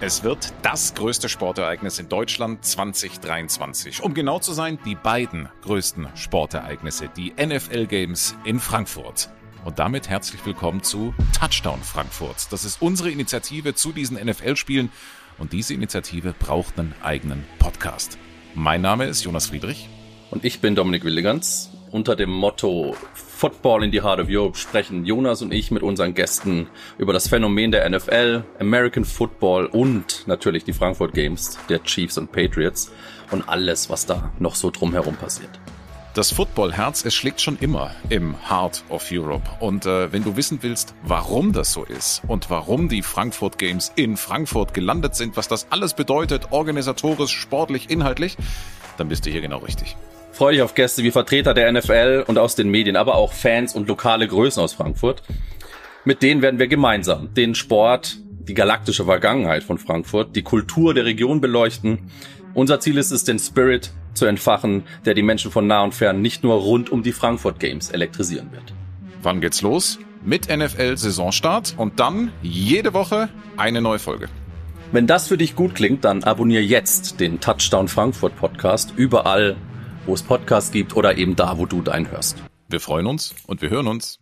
Es wird das größte Sportereignis in Deutschland 2023. Um genau zu sein, die beiden größten Sportereignisse, die NFL Games in Frankfurt. Und damit herzlich willkommen zu Touchdown Frankfurt. Das ist unsere Initiative zu diesen NFL-Spielen und diese Initiative braucht einen eigenen Podcast. Mein Name ist Jonas Friedrich. Und ich bin Dominik Willigans. Unter dem Motto Football in the Heart of Europe sprechen Jonas und ich mit unseren Gästen über das Phänomen der NFL, American Football und natürlich die Frankfurt Games der Chiefs und Patriots und alles, was da noch so drumherum passiert. Das Footballherz, es schlägt schon immer im Heart of Europe. Und äh, wenn du wissen willst, warum das so ist und warum die Frankfurt Games in Frankfurt gelandet sind, was das alles bedeutet, organisatorisch, sportlich, inhaltlich, dann bist du hier genau richtig. Freue dich auf Gäste wie Vertreter der NFL und aus den Medien, aber auch Fans und lokale Größen aus Frankfurt. Mit denen werden wir gemeinsam den Sport, die galaktische Vergangenheit von Frankfurt, die Kultur der Region beleuchten. Unser Ziel ist es, den Spirit zu entfachen, der die Menschen von nah und fern nicht nur rund um die Frankfurt Games elektrisieren wird. Wann geht's los? Mit NFL-Saisonstart und dann jede Woche eine neue Folge. Wenn das für dich gut klingt, dann abonniere jetzt den Touchdown Frankfurt Podcast überall, wo es Podcasts gibt oder eben da, wo du deinen hörst. Wir freuen uns und wir hören uns.